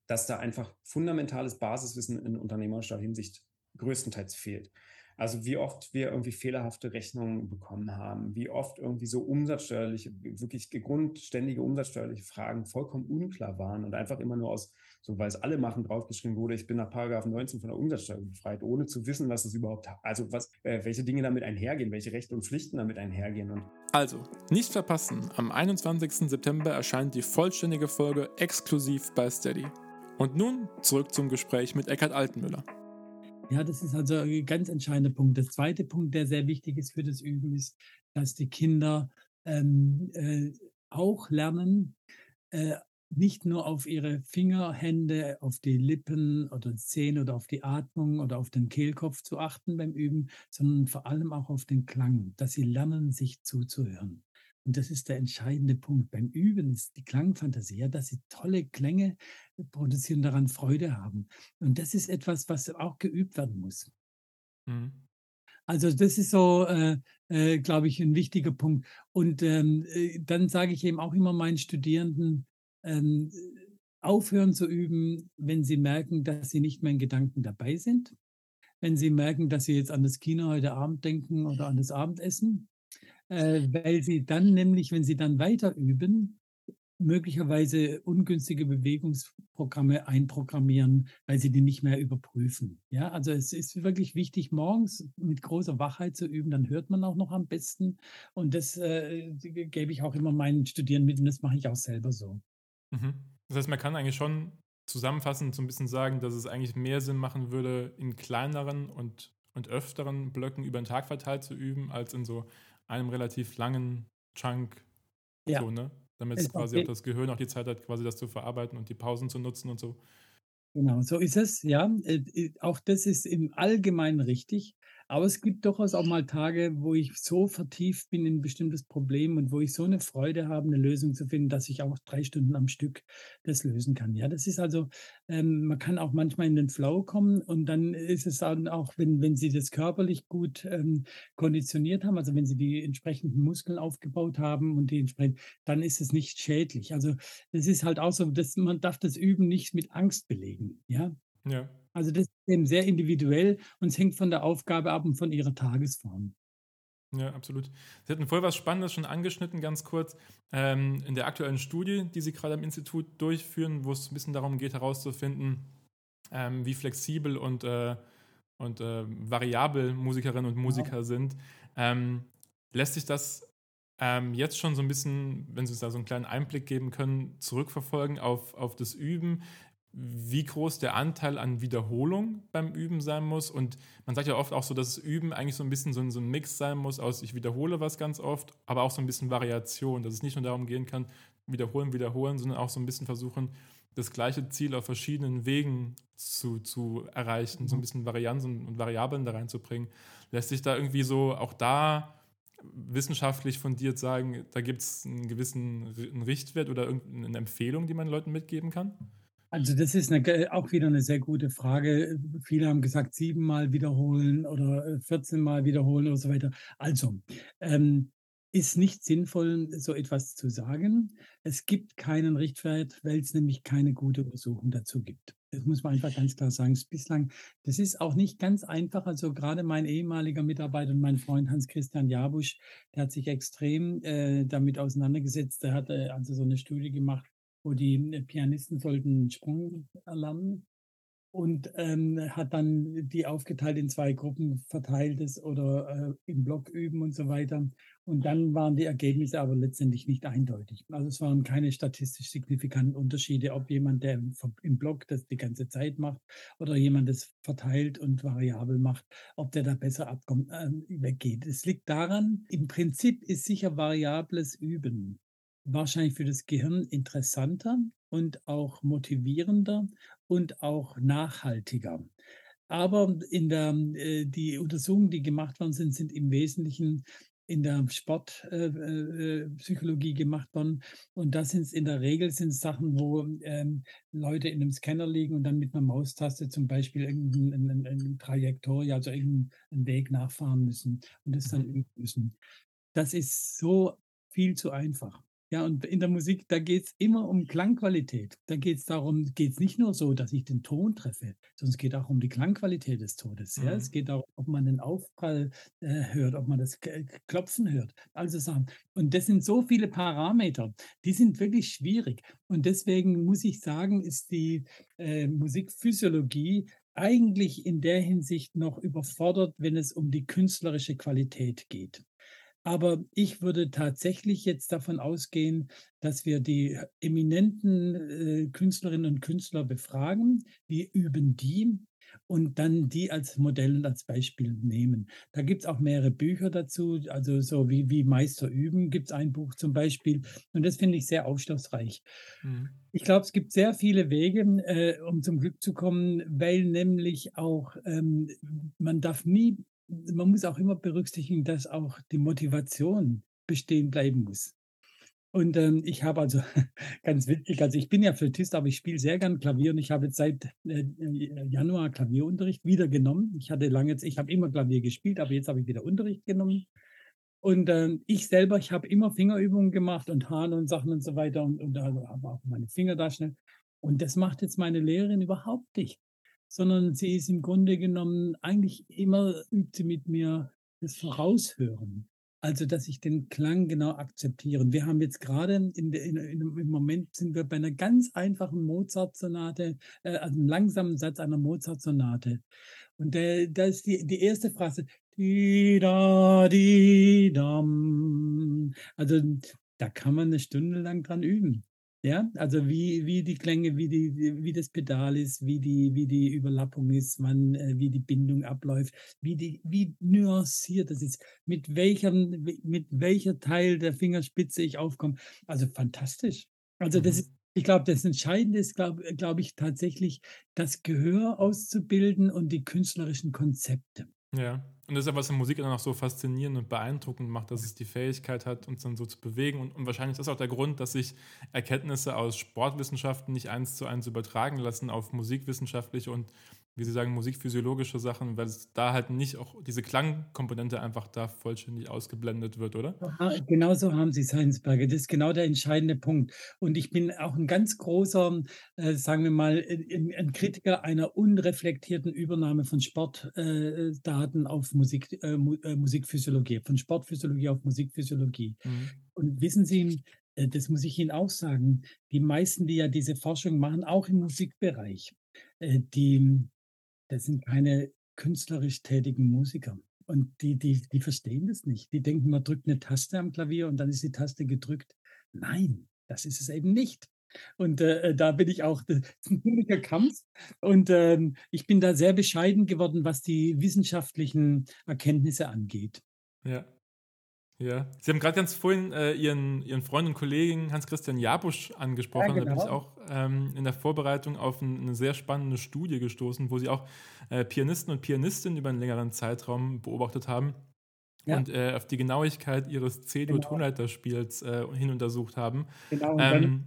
dass da einfach fundamentales Basiswissen in unternehmerischer Hinsicht größtenteils fehlt. Also wie oft wir irgendwie fehlerhafte Rechnungen bekommen haben, wie oft irgendwie so umsatzsteuerliche, wirklich grundständige umsatzsteuerliche Fragen vollkommen unklar waren und einfach immer nur aus so weil es alle machen, draufgeschrieben wurde, ich bin nach Paragraph 19 von der Umsatzsteuer befreit, ohne zu wissen, was es überhaupt, also was, äh, welche Dinge damit einhergehen, welche Rechte und Pflichten damit einhergehen. Und also, nicht verpassen, am 21. September erscheint die vollständige Folge exklusiv bei Steady. Und nun zurück zum Gespräch mit Eckhard Altenmüller. Ja, das ist also ein ganz entscheidender Punkt. Der zweite Punkt, der sehr wichtig ist für das Üben, ist, dass die Kinder ähm, äh, auch lernen, äh, nicht nur auf ihre Finger, Hände, auf die Lippen oder Zähne oder auf die Atmung oder auf den Kehlkopf zu achten beim Üben, sondern vor allem auch auf den Klang, dass sie lernen, sich zuzuhören. Und das ist der entscheidende Punkt. Beim Üben ist die Klangfantasie, ja, dass sie tolle Klänge produzieren, daran Freude haben. Und das ist etwas, was auch geübt werden muss. Mhm. Also das ist so, äh, äh, glaube ich, ein wichtiger Punkt. Und ähm, äh, dann sage ich eben auch immer meinen Studierenden, ähm, aufhören zu üben, wenn sie merken, dass sie nicht mehr in Gedanken dabei sind. Wenn sie merken, dass sie jetzt an das Kino heute Abend denken oder an das Abendessen. Äh, weil sie dann nämlich, wenn sie dann weiter üben, möglicherweise ungünstige Bewegungsprogramme einprogrammieren, weil sie die nicht mehr überprüfen. Ja, also es ist wirklich wichtig, morgens mit großer Wachheit zu üben, dann hört man auch noch am besten. Und das äh, gebe ich auch immer meinen Studierenden mit und das mache ich auch selber so. Mhm. Das heißt, man kann eigentlich schon zusammenfassend so ein bisschen sagen, dass es eigentlich mehr Sinn machen würde, in kleineren und, und öfteren Blöcken über den Tag verteilt zu üben, als in so einem relativ langen Chunk. Ja. So, ne? Damit es quasi auch das Gehirn auch die Zeit hat, quasi das zu verarbeiten und die Pausen zu nutzen und so. Genau, so ist es, ja. Äh, äh, auch das ist im Allgemeinen richtig. Aber es gibt durchaus auch mal Tage, wo ich so vertieft bin in ein bestimmtes Problem und wo ich so eine Freude habe, eine Lösung zu finden, dass ich auch drei Stunden am Stück das lösen kann. Ja, das ist also, ähm, man kann auch manchmal in den Flow kommen und dann ist es dann auch, wenn, wenn Sie das körperlich gut ähm, konditioniert haben, also wenn Sie die entsprechenden Muskeln aufgebaut haben und die entsprechend, dann ist es nicht schädlich. Also das ist halt auch so, dass man darf das Üben nicht mit Angst belegen. Ja. Ja. Also das eben sehr individuell und es hängt von der Aufgabe ab und von ihrer Tagesform. Ja, absolut. Sie hatten vorher was Spannendes schon angeschnitten, ganz kurz. Ähm, in der aktuellen Studie, die Sie gerade am Institut durchführen, wo es ein bisschen darum geht, herauszufinden, ähm, wie flexibel und, äh, und äh, variabel Musikerinnen und Musiker ja. sind, ähm, lässt sich das ähm, jetzt schon so ein bisschen, wenn Sie uns da so einen kleinen Einblick geben können, zurückverfolgen auf, auf das Üben, wie groß der Anteil an Wiederholung beim Üben sein muss. Und man sagt ja oft auch so, dass das Üben eigentlich so ein bisschen so ein, so ein Mix sein muss aus, ich wiederhole was ganz oft, aber auch so ein bisschen Variation, dass es nicht nur darum gehen kann, wiederholen, wiederholen, sondern auch so ein bisschen versuchen, das gleiche Ziel auf verschiedenen Wegen zu, zu erreichen, so ein bisschen Varianz und, und Variablen da reinzubringen. Lässt sich da irgendwie so auch da wissenschaftlich fundiert sagen, da gibt es einen gewissen einen Richtwert oder irgendeine Empfehlung, die man Leuten mitgeben kann? Also das ist eine, auch wieder eine sehr gute Frage. Viele haben gesagt, siebenmal wiederholen oder 14 äh, Mal wiederholen oder so weiter. Also, ähm, ist nicht sinnvoll, so etwas zu sagen. Es gibt keinen Richtwert, weil es nämlich keine gute Untersuchung dazu gibt. Das muss man einfach ganz klar sagen. Bislang, das ist auch nicht ganz einfach. Also gerade mein ehemaliger Mitarbeiter und mein Freund Hans-Christian Jabusch, der hat sich extrem äh, damit auseinandergesetzt. Der hat äh, also so eine Studie gemacht, wo die äh, Pianisten sollten einen Sprung erlernen und ähm, hat dann die aufgeteilt in zwei Gruppen, verteiltes oder äh, im Block üben und so weiter. Und dann waren die Ergebnisse aber letztendlich nicht eindeutig. Also es waren keine statistisch signifikanten Unterschiede, ob jemand, der im Block das die ganze Zeit macht oder jemand das verteilt und variabel macht, ob der da besser abkommt, äh, weggeht. Es liegt daran, im Prinzip ist sicher variables Üben wahrscheinlich für das Gehirn interessanter und auch motivierender und auch nachhaltiger. Aber in der, äh, die Untersuchungen, die gemacht worden sind, sind im Wesentlichen in der Sportpsychologie äh, äh, gemacht worden. Und das sind in der Regel sind Sachen, wo ähm, Leute in einem Scanner liegen und dann mit einer Maustaste zum Beispiel irgendeine eine Trajektorie, also irgendeinen Weg nachfahren müssen und das dann mhm. üben müssen. Das ist so viel zu einfach. Ja, und in der Musik, da geht es immer um Klangqualität. Da geht es darum, geht es nicht nur so, dass ich den Ton treffe, sondern es geht auch um die Klangqualität des Todes. Ja? Mhm. Es geht auch, ob man den Aufprall äh, hört, ob man das Klopfen hört. Also Sachen. Und das sind so viele Parameter, die sind wirklich schwierig. Und deswegen muss ich sagen, ist die äh, Musikphysiologie eigentlich in der Hinsicht noch überfordert, wenn es um die künstlerische Qualität geht. Aber ich würde tatsächlich jetzt davon ausgehen, dass wir die eminenten äh, Künstlerinnen und Künstler befragen. Wir üben die und dann die als Modell und als Beispiel nehmen. Da gibt es auch mehrere Bücher dazu, also so wie, wie Meister üben gibt es ein Buch zum Beispiel. Und das finde ich sehr aufschlussreich. Mhm. Ich glaube, es gibt sehr viele Wege, äh, um zum Glück zu kommen, weil nämlich auch ähm, man darf nie man muss auch immer berücksichtigen, dass auch die Motivation bestehen bleiben muss. Und ähm, ich habe also <laughs> ganz witzig, also ich bin ja Flötist, aber ich spiele sehr gern Klavier und ich habe jetzt seit äh, äh, Januar Klavierunterricht wieder genommen. Ich hatte lange jetzt, ich habe immer Klavier gespielt, aber jetzt habe ich wieder Unterricht genommen. Und ähm, ich selber, ich habe immer Fingerübungen gemacht und Hahn und Sachen und so weiter und, und also habe auch meine Finger da schnell. Und das macht jetzt meine Lehrerin überhaupt nicht sondern sie ist im Grunde genommen eigentlich immer übt sie mit mir das Voraushören. Also, dass ich den Klang genau akzeptiere. Wir haben jetzt gerade in, in, im Moment sind wir bei einer ganz einfachen Mozart-Sonate, äh, also einem langsamen Satz einer Mozart-Sonate. Und der, da ist die, die erste Phrase. Also da kann man eine Stunde lang dran üben. Ja, also wie, wie die Klänge, wie, die, wie das Pedal ist, wie die, wie die Überlappung ist, wann, äh, wie die Bindung abläuft, wie, die, wie nuanciert das ist, mit welchem, mit welcher Teil der Fingerspitze ich aufkomme. Also fantastisch. Also das mhm. ist, ich glaube, das Entscheidende ist, glaube glaub ich, tatsächlich das Gehör auszubilden und die künstlerischen Konzepte. Ja. Und das ist ja, was in Musik dann auch so faszinierend und beeindruckend macht, dass es die Fähigkeit hat, uns dann so zu bewegen. Und, und wahrscheinlich ist das auch der Grund, dass sich Erkenntnisse aus Sportwissenschaften nicht eins zu eins übertragen lassen auf musikwissenschaftliche und wie Sie sagen, musikphysiologische Sachen, weil es da halt nicht auch diese Klangkomponente einfach da vollständig ausgeblendet wird, oder? Genau so haben Sie es, Heinsberger. Das ist genau der entscheidende Punkt. Und ich bin auch ein ganz großer, äh, sagen wir mal, ein, ein, Kritiker einer unreflektierten Übernahme von Sportdaten äh, auf Musik, äh, äh, Musikphysiologie, von Sportphysiologie auf Musikphysiologie. Mhm. Und wissen Sie, äh, das muss ich Ihnen auch sagen, die meisten, die ja diese Forschung machen, auch im Musikbereich, äh, die das sind keine künstlerisch tätigen Musiker. Und die, die, die verstehen das nicht. Die denken, man drückt eine Taste am Klavier und dann ist die Taste gedrückt. Nein, das ist es eben nicht. Und äh, äh da bin ich auch, das ist ein ziemlicher Kampf. Und äh, ich bin da sehr bescheiden geworden, was die wissenschaftlichen Erkenntnisse angeht. Ja. Ja, Sie haben gerade ganz vorhin äh, Ihren, Ihren Freund und Kollegen Hans-Christian Jabusch angesprochen. Ja, genau. Da bin ich genau. auch ähm, in der Vorbereitung auf ein, eine sehr spannende Studie gestoßen, wo Sie auch äh, Pianisten und Pianistinnen über einen längeren Zeitraum beobachtet haben ja. und äh, auf die Genauigkeit ihres C-Dur-Tonleiterspiels genau. Äh, hin untersucht haben. Genau. Und ähm,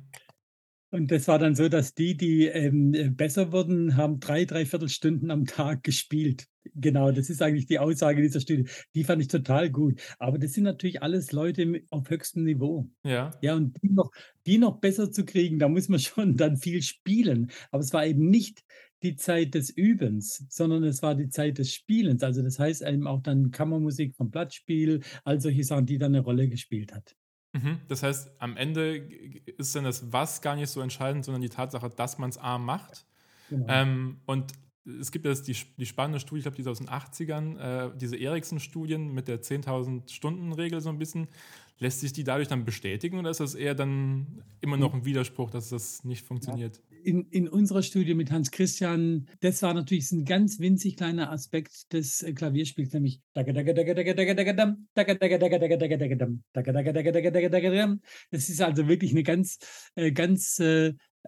und das war dann so, dass die, die ähm, besser wurden, haben drei, dreiviertel Stunden am Tag gespielt. Genau, das ist eigentlich die Aussage dieser Studie. Die fand ich total gut. Aber das sind natürlich alles Leute auf höchstem Niveau. Ja. Ja, und die noch, die noch besser zu kriegen, da muss man <laughs> schon dann viel spielen. Aber es war eben nicht die Zeit des Übens, sondern es war die Zeit des Spielens. Also das heißt eben auch dann Kammermusik vom Blattspiel, all solche Sachen, die dann eine Rolle gespielt hat. Mhm. Das heißt, am Ende ist dann das Was gar nicht so entscheidend, sondern die Tatsache, dass man es A macht. Genau. Ähm, und es gibt jetzt die, die spannende Studie, ich glaube, die ist aus den 80ern, äh, diese Eriksen-Studien mit der 10.000 Stunden-Regel so ein bisschen. Lässt sich die dadurch dann bestätigen oder ist das eher dann immer noch ein Widerspruch, dass das nicht funktioniert? In, in unserer Studie mit Hans Christian, das war natürlich ein ganz winzig kleiner Aspekt des Klavierspiels, nämlich das ist also wirklich eine ganz, ganz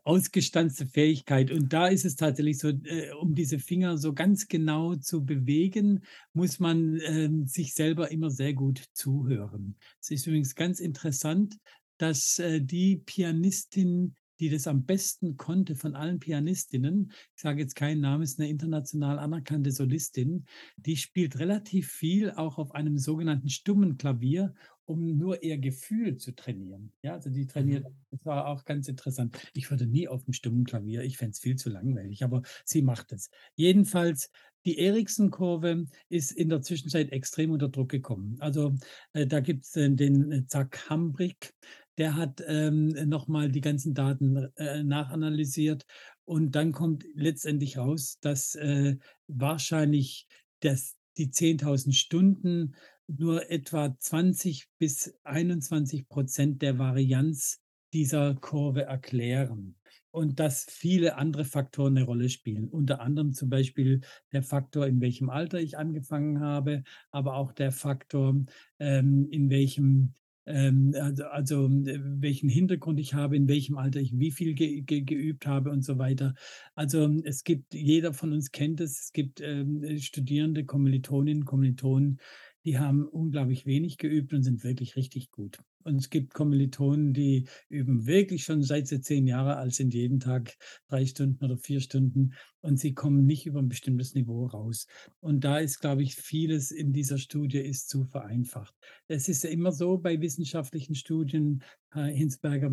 ausgestanzte Fähigkeit. Und da ist es tatsächlich so, äh, um diese Finger so ganz genau zu bewegen, muss man äh, sich selber immer sehr gut zuhören. Es ist übrigens ganz interessant, dass äh, die Pianistin, die das am besten konnte von allen Pianistinnen, ich sage jetzt keinen Namen, ist eine international anerkannte Solistin, die spielt relativ viel auch auf einem sogenannten stummen Klavier um nur ihr Gefühl zu trainieren. Ja, also die trainiert, mhm. das war auch ganz interessant. Ich würde nie auf dem stummen Klavier, ich fände es viel zu langweilig, aber sie macht es. Jedenfalls, die Eriksen-Kurve ist in der Zwischenzeit extrem unter Druck gekommen. Also äh, da gibt es äh, den äh, Zack Hambrick, der hat ähm, nochmal die ganzen Daten äh, nachanalysiert und dann kommt letztendlich raus, dass äh, wahrscheinlich das, die 10.000 Stunden nur etwa 20 bis 21 Prozent der Varianz dieser Kurve erklären und dass viele andere Faktoren eine Rolle spielen. Unter anderem zum Beispiel der Faktor, in welchem Alter ich angefangen habe, aber auch der Faktor, ähm, in welchem ähm, also, also, welchen Hintergrund ich habe, in welchem Alter ich wie viel ge ge geübt habe und so weiter. Also es gibt, jeder von uns kennt es, es gibt ähm, Studierende, Kommilitoninnen, Kommilitonen, die haben unglaublich wenig geübt und sind wirklich richtig gut. Und es gibt Kommilitonen, die üben wirklich schon seit sie zehn Jahre alt sind, jeden Tag drei Stunden oder vier Stunden und sie kommen nicht über ein bestimmtes Niveau raus. Und da ist, glaube ich, vieles in dieser Studie ist zu vereinfacht. Es ist ja immer so bei wissenschaftlichen Studien, Herr Hinsberger,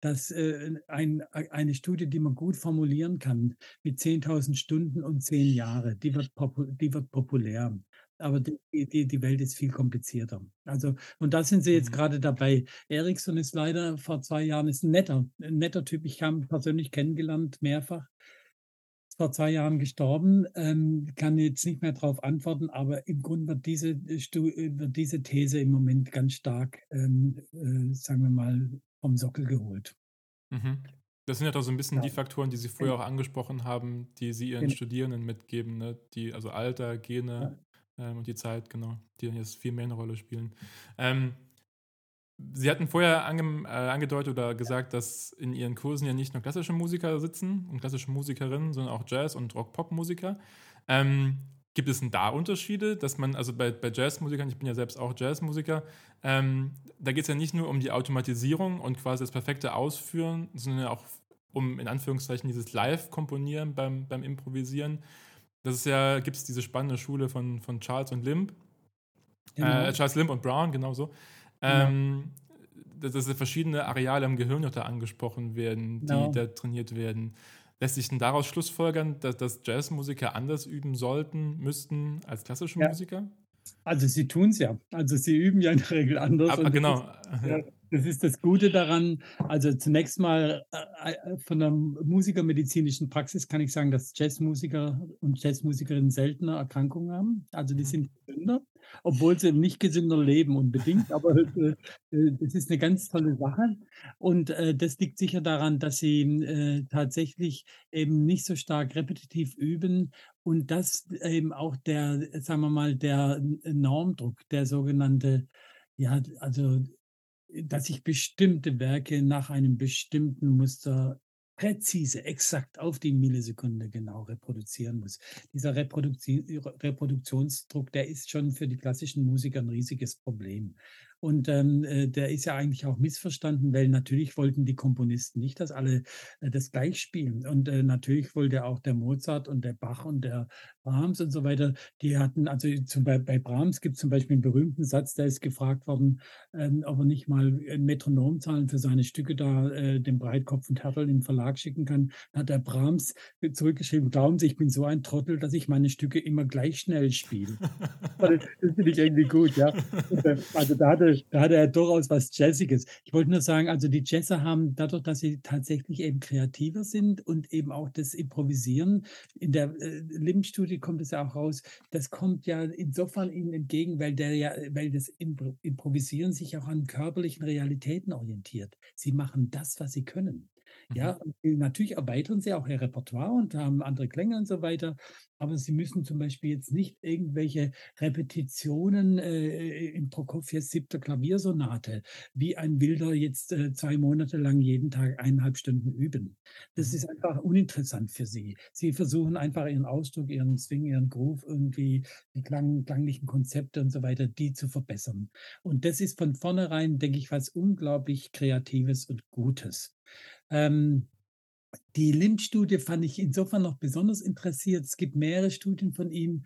dass äh, ein, eine Studie, die man gut formulieren kann, mit 10.000 Stunden und zehn Jahre, die wird, die wird populär aber die, die, die Welt ist viel komplizierter. Also, und da sind sie jetzt mhm. gerade dabei. Ericsson ist leider vor zwei Jahren ist ein netter, ein netter Typ. Ich habe ihn persönlich kennengelernt, mehrfach. Ist vor zwei Jahren gestorben, ähm, kann jetzt nicht mehr darauf antworten, aber im Grunde wird diese, wird diese These im Moment ganz stark, ähm, äh, sagen wir mal, vom Sockel geholt. Mhm. Das sind ja doch so ein bisschen ja. die Faktoren, die Sie vorher auch angesprochen haben, die Sie Ihren genau. Studierenden mitgeben, ne? die, also Alter, Gene, ja ähm, und die Zeit, genau, die dann jetzt viel mehr eine Rolle spielen. Ähm, Sie hatten vorher ange, äh, angedeutet oder gesagt, dass in Ihren Kursen ja nicht nur klassische Musiker sitzen und klassische Musikerinnen, sondern auch Jazz- und Rock-Pop-Musiker. Ähm, gibt es denn da Unterschiede, dass man, also bei, bei Jazzmusikern, ich bin ja selbst auch Jazzmusiker, ähm, da geht es ja nicht nur um die Automatisierung und quasi das perfekte Ausführen, sondern auch um in Anführungszeichen dieses Live-Komponieren beim, beim Improvisieren. Das ist ja, gibt es diese spannende Schule von, von Charles und Limb. Genau. Äh, Charles Limb und Brown, genau so. Ähm, dass, dass verschiedene Areale im Gehirn noch da angesprochen werden, die genau. da trainiert werden. Lässt sich denn daraus schlussfolgern, dass, dass Jazzmusiker anders üben sollten, müssten als klassische ja. Musiker? Also sie tun es ja. Also sie üben ja in der Regel anders. Aber genau. Ist, ja, das ist das Gute daran. Also zunächst mal äh, äh, von der musikermedizinischen Praxis kann ich sagen, dass Jazzmusiker und Jazzmusikerinnen seltener Erkrankungen haben. Also die mhm. sind gesünder obwohl sie nicht gesünder leben unbedingt. Aber äh, das ist eine ganz tolle Sache. Und das liegt sicher daran, dass sie tatsächlich eben nicht so stark repetitiv üben und dass eben auch der, sagen wir mal, der Normdruck, der sogenannte, ja, also dass sich bestimmte Werke nach einem bestimmten Muster präzise, exakt auf die Millisekunde genau reproduzieren muss. Dieser Reproduktionsdruck, der ist schon für die klassischen Musiker ein riesiges Problem. Und ähm, äh, der ist ja eigentlich auch missverstanden, weil natürlich wollten die Komponisten nicht, dass alle äh, das gleich spielen. Und äh, natürlich wollte auch der Mozart und der Bach und der Brahms und so weiter, die hatten, also zum, bei, bei Brahms gibt es zum Beispiel einen berühmten Satz, der ist gefragt worden, ähm, ob er nicht mal ein Metronom zahlen für seine Stücke da äh, dem Breitkopf und Hertel in den Verlag schicken kann. Dann hat der Brahms zurückgeschrieben, glauben Sie, ich bin so ein Trottel, dass ich meine Stücke immer gleich schnell spiele. <laughs> das finde ich irgendwie gut, ja. Äh, also da hatte da hat er durchaus was Jazziges. Ich wollte nur sagen, also die Jazzer haben dadurch, dass sie tatsächlich eben kreativer sind und eben auch das Improvisieren, in der äh, Lim-Studie kommt es ja auch raus, das kommt ja insofern ihnen entgegen, weil der ja, weil das Improvisieren sich auch an körperlichen Realitäten orientiert. Sie machen das, was sie können. Ja, mhm. natürlich erweitern sie auch ihr Repertoire und haben andere Klänge und so weiter. Aber sie müssen zum Beispiel jetzt nicht irgendwelche Repetitionen äh, in Prokofjews siebter Klaviersonate, wie ein Wilder jetzt äh, zwei Monate lang jeden Tag eineinhalb Stunden üben. Das mhm. ist einfach uninteressant für sie. Sie versuchen einfach ihren Ausdruck, ihren Swing, ihren Groove irgendwie, die klang, klanglichen Konzepte und so weiter, die zu verbessern. Und das ist von vornherein, denke ich, was unglaublich Kreatives und Gutes. Ähm, die Lind-Studie fand ich insofern noch besonders interessiert. Es gibt mehrere Studien von ihm,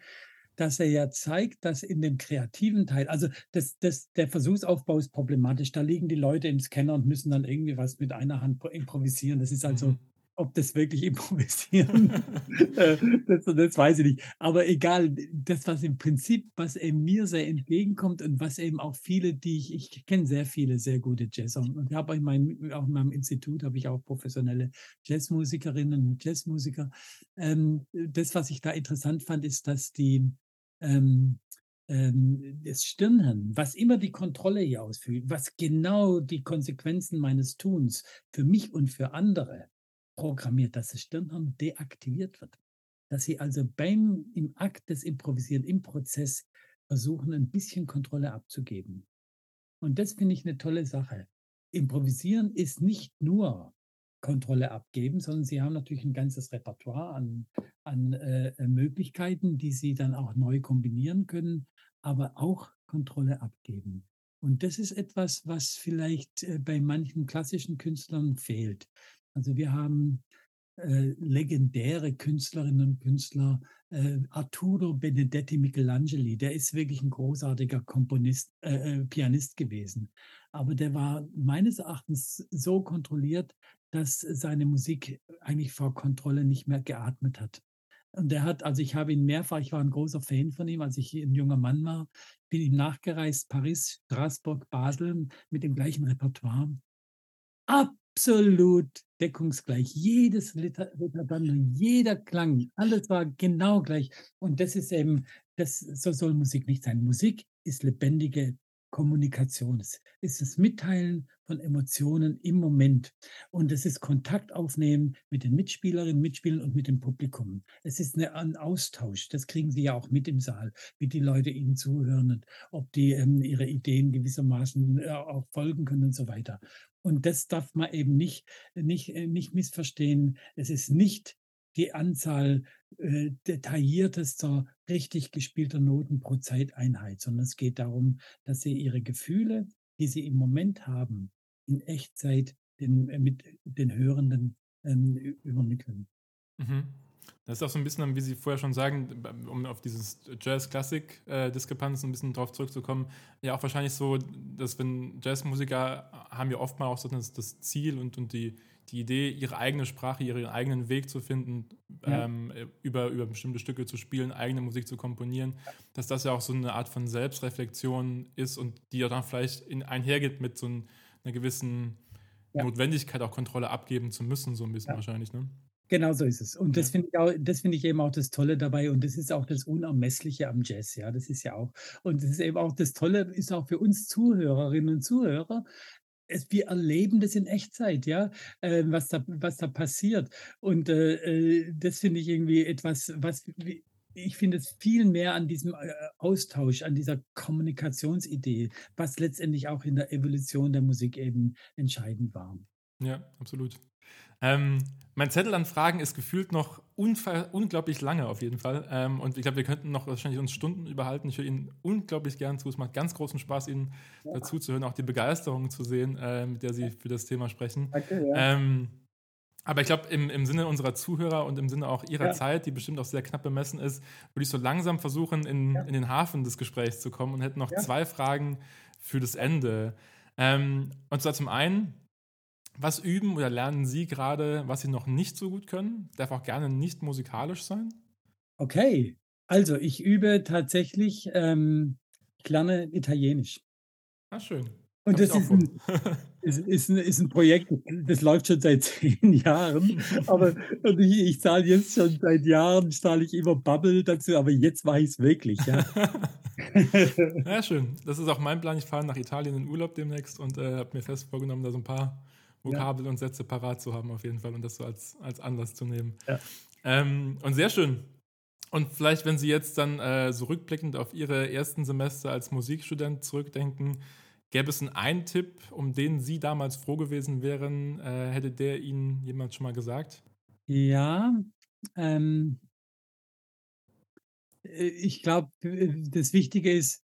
dass er ja zeigt, dass in dem kreativen Teil, also das, das, der Versuchsaufbau ist problematisch. Da liegen die Leute im Scanner und müssen dann irgendwie was mit einer Hand improvisieren. Das ist also mhm ob das wirklich improvisieren, <laughs> äh, das, das, weiß ich nicht. Aber egal, das, was im Prinzip, was eben mir sehr entgegenkommt und was eben auch viele, die ich, ich kenne sehr viele sehr gute Jazzer und ich habe in meinem, auch in meinem Institut habe ich auch professionelle Jazzmusikerinnen und Jazzmusiker. Ähm, das, was ich da interessant fand, ist, dass die ähm, ähm, das Stirnhirn, was immer die Kontrolle hier ausführt, was genau die Konsequenzen meines Tuns für mich und für andere programmiert, dass das Stirnhirn deaktiviert wird. Dass sie also beim, im Akt des Improvisieren, im Prozess versuchen, ein bisschen Kontrolle abzugeben. Und das finde ich eine tolle Sache. Improvisieren ist nicht nur Kontrolle abgeben, sondern sie haben natürlich ein ganzes Repertoire an, an äh, Möglichkeiten, die sie dann auch neu kombinieren können, aber auch Kontrolle abgeben. Und das ist etwas, was vielleicht äh, bei manchen klassischen Künstlern fehlt. Also wir haben äh, legendäre Künstlerinnen und Künstler. Äh, Arturo Benedetti Michelangeli, der ist wirklich ein großartiger Komponist, äh, äh, Pianist gewesen. Aber der war meines Erachtens so kontrolliert, dass seine Musik eigentlich vor Kontrolle nicht mehr geatmet hat. Und er hat, also ich habe ihn mehrfach, ich war ein großer Fan von ihm, als ich ein junger Mann war, bin ihm nachgereist, Paris, Straßburg, Basel mit dem gleichen Repertoire. Ab absolut deckungsgleich. Jedes Ritterband, jeder Klang, alles war genau gleich. Und das ist eben, das, so soll Musik nicht sein. Musik ist lebendige Kommunikation. Es ist das Mitteilen von Emotionen im Moment. Und es ist Kontakt aufnehmen mit den Mitspielerinnen, Mitspielern und mit dem Publikum. Es ist eine, ein Austausch. Das kriegen Sie ja auch mit im Saal, wie die Leute Ihnen zuhören und ob die ähm, ihre Ideen gewissermaßen äh, auch folgen können und so weiter. Und das darf man eben nicht, nicht, äh, nicht missverstehen. Es ist nicht die Anzahl äh, detailliertester, richtig gespielter Noten pro Zeiteinheit, sondern es geht darum, dass sie ihre Gefühle, die sie im Moment haben, in Echtzeit den, äh, mit den Hörenden ähm, übermitteln. Mhm. Das ist auch so ein bisschen, wie Sie vorher schon sagen, um auf dieses Jazz-Klassik-Diskrepanz ein bisschen drauf zurückzukommen, ja auch wahrscheinlich so, dass wenn Jazzmusiker haben ja oftmals auch so das, das Ziel und, und die, die Idee, ihre eigene Sprache, ihren eigenen Weg zu finden, ja. ähm, über, über bestimmte Stücke zu spielen, eigene Musik zu komponieren, dass das ja auch so eine Art von Selbstreflexion ist und die ja dann vielleicht in, einhergeht mit so ein, einer gewissen ja. Notwendigkeit, auch Kontrolle abgeben zu müssen, so ein bisschen ja. wahrscheinlich. Ne? Genau so ist es. Und das finde ich auch, das finde ich eben auch das Tolle dabei. Und das ist auch das Unermessliche am Jazz. Ja, das ist ja auch. Und das ist eben auch das Tolle, ist auch für uns Zuhörerinnen und Zuhörer. Es, wir erleben das in Echtzeit, ja, äh, was da, was da passiert. Und äh, äh das finde ich irgendwie etwas, was ich finde es viel mehr an diesem äh, Austausch, an dieser Kommunikationsidee, was letztendlich auch in der Evolution der Musik eben entscheidend war. Ja, absolut. Ähm, mein Zettel an Fragen ist gefühlt noch unglaublich lange auf jeden Fall. Ähm, und ich glaube, wir könnten noch wahrscheinlich uns Stunden überhalten. Ich höre Ihnen unglaublich gern zu. Es macht ganz großen Spaß, Ihnen ja. dazu zu hören, auch die Begeisterung zu sehen, äh, mit der Sie für das Thema sprechen. Danke, ja. ähm, aber ich glaube, im, im Sinne unserer Zuhörer und im Sinne auch Ihrer ja. Zeit, die bestimmt auch sehr knapp bemessen ist, würde ich so langsam versuchen, in, in den Hafen des Gesprächs zu kommen und hätte noch zwei Fragen für das Ende. Ähm, und zwar zum einen, was üben oder lernen Sie gerade, was Sie noch nicht so gut können? Darf auch gerne nicht musikalisch sein. Okay, also ich übe tatsächlich, ähm, ich lerne Italienisch. Ah, schön. Und das ist ein, <laughs> ist, ist, ein, ist ein, Projekt, das läuft schon seit <laughs> zehn Jahren. Aber ich, ich zahle jetzt schon seit Jahren, zahle ich immer Bubble dazu, aber jetzt weiß ich es wirklich. Ja. <laughs> ja, schön. Das ist auch mein Plan. Ich fahre nach Italien in Urlaub demnächst und äh, habe mir fest vorgenommen, da so ein paar Vokabel ja. und Sätze parat zu haben, auf jeden Fall, und das so als, als Anlass zu nehmen. Ja. Ähm, und sehr schön. Und vielleicht, wenn Sie jetzt dann äh, so rückblickend auf Ihre ersten Semester als Musikstudent zurückdenken, gäbe es einen Tipp, um den Sie damals froh gewesen wären? Äh, hätte der Ihnen jemand schon mal gesagt? Ja, ähm, äh, ich glaube, das Wichtige ist,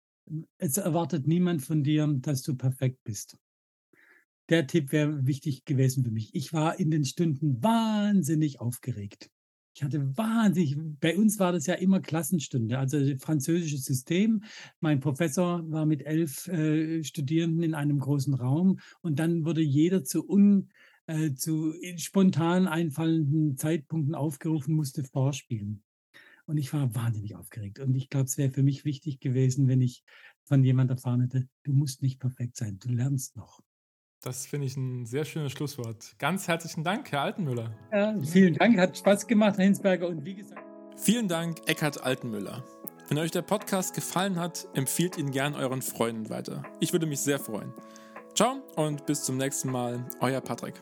es erwartet niemand von dir, dass du perfekt bist der Tipp wäre wichtig gewesen für mich. Ich war in den Stunden wahnsinnig aufgeregt. Ich hatte wahnsinnig, bei uns war das ja immer Klassenstunde, also französisches System. Mein Professor war mit elf äh, Studierenden in einem großen Raum und dann wurde jeder zu un, äh, zu spontan einfallenden Zeitpunkten aufgerufen, musste vorspielen. Und ich war wahnsinnig aufgeregt. Und ich glaube, es wäre für mich wichtig gewesen, wenn ich von jemandem erfahren hätte, du musst nicht perfekt sein, du lernst noch. Das finde ich ein sehr schönes Schlusswort. Ganz herzlichen Dank, Herr Altenmüller. Ja, vielen Dank, hat Spaß gemacht, Herr Hinsberger. Und wie gesagt. Vielen Dank, Eckhard Altenmüller. Wenn euch der Podcast gefallen hat, empfiehlt ihn gern euren Freunden weiter. Ich würde mich sehr freuen. Ciao und bis zum nächsten Mal, euer Patrick.